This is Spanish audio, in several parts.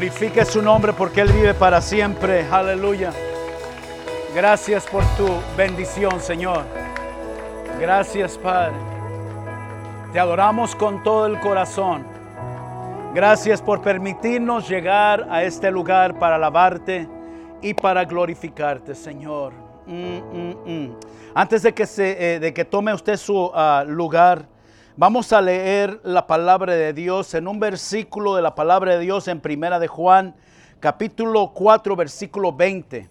glorifique su nombre porque Él vive para siempre. Aleluya. Gracias por tu bendición, Señor. Gracias, Padre. Te adoramos con todo el corazón. Gracias por permitirnos llegar a este lugar para alabarte y para glorificarte, Señor. Mm, mm, mm. Antes de que, se, eh, de que tome usted su ah, lugar, vamos a leer la palabra de Dios en un versículo de la palabra de Dios en Primera de Juan, capítulo 4, versículo 20.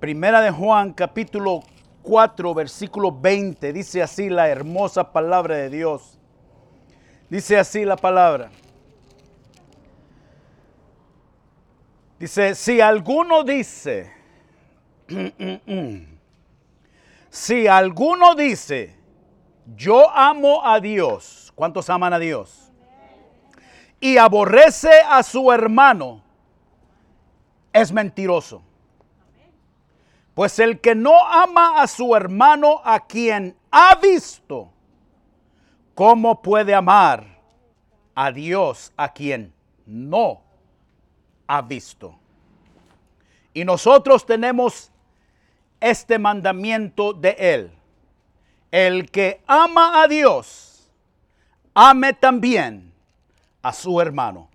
Primera de Juan, capítulo 4, versículo 20. Dice así la hermosa palabra de Dios. Dice así la palabra. Dice, si alguno dice, si alguno dice, yo amo a Dios, ¿cuántos aman a Dios? Y aborrece a su hermano, es mentiroso. Pues el que no ama a su hermano a quien ha visto, ¿cómo puede amar a Dios a quien no ha visto? Y nosotros tenemos este mandamiento de Él. El que ama a Dios, ame también a su hermano.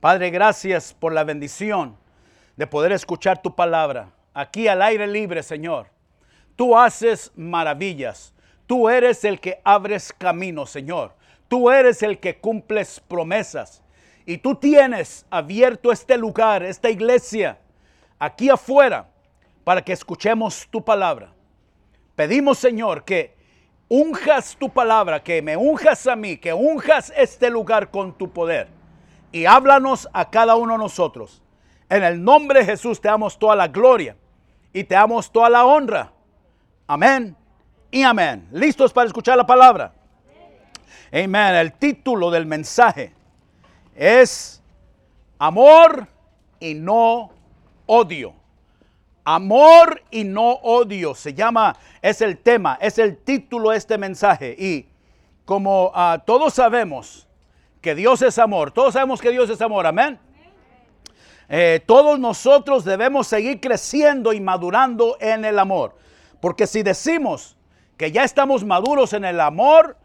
Padre, gracias por la bendición de poder escuchar tu palabra aquí al aire libre, Señor. Tú haces maravillas. Tú eres el que abres caminos, Señor. Tú eres el que cumples promesas. Y tú tienes abierto este lugar, esta iglesia, aquí afuera, para que escuchemos tu palabra. Pedimos, Señor, que unjas tu palabra, que me unjas a mí, que unjas este lugar con tu poder. Y háblanos a cada uno de nosotros. En el nombre de Jesús te damos toda la gloria y te damos toda la honra. Amén y amén. ¿Listos para escuchar la palabra? Amén. El título del mensaje es Amor y no odio. Amor y no odio. Se llama, es el tema, es el título de este mensaje. Y como ah, todos sabemos que Dios es amor, todos sabemos que Dios es amor, amén. Eh, todos nosotros debemos seguir creciendo y madurando en el amor. Porque si decimos que ya estamos maduros en el amor,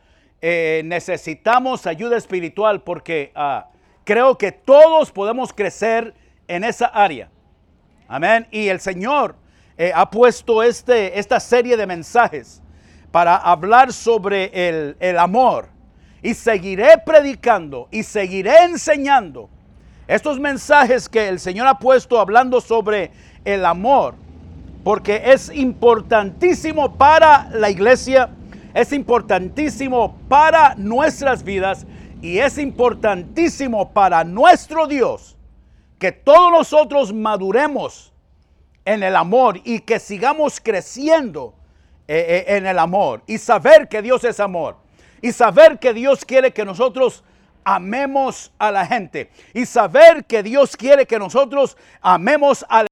eh, necesitamos ayuda espiritual porque ah, creo que todos podemos crecer en esa área. Amén. Y el Señor eh, ha puesto este, esta serie de mensajes para hablar sobre el, el amor. Y seguiré predicando y seguiré enseñando estos mensajes que el Señor ha puesto hablando sobre el amor, porque es importantísimo para la iglesia, es importantísimo para nuestras vidas y es importantísimo para nuestro Dios que todos nosotros maduremos en el amor y que sigamos creciendo eh, eh, en el amor y saber que Dios es amor y saber que Dios quiere que nosotros amemos a la gente y saber que Dios quiere que nosotros amemos al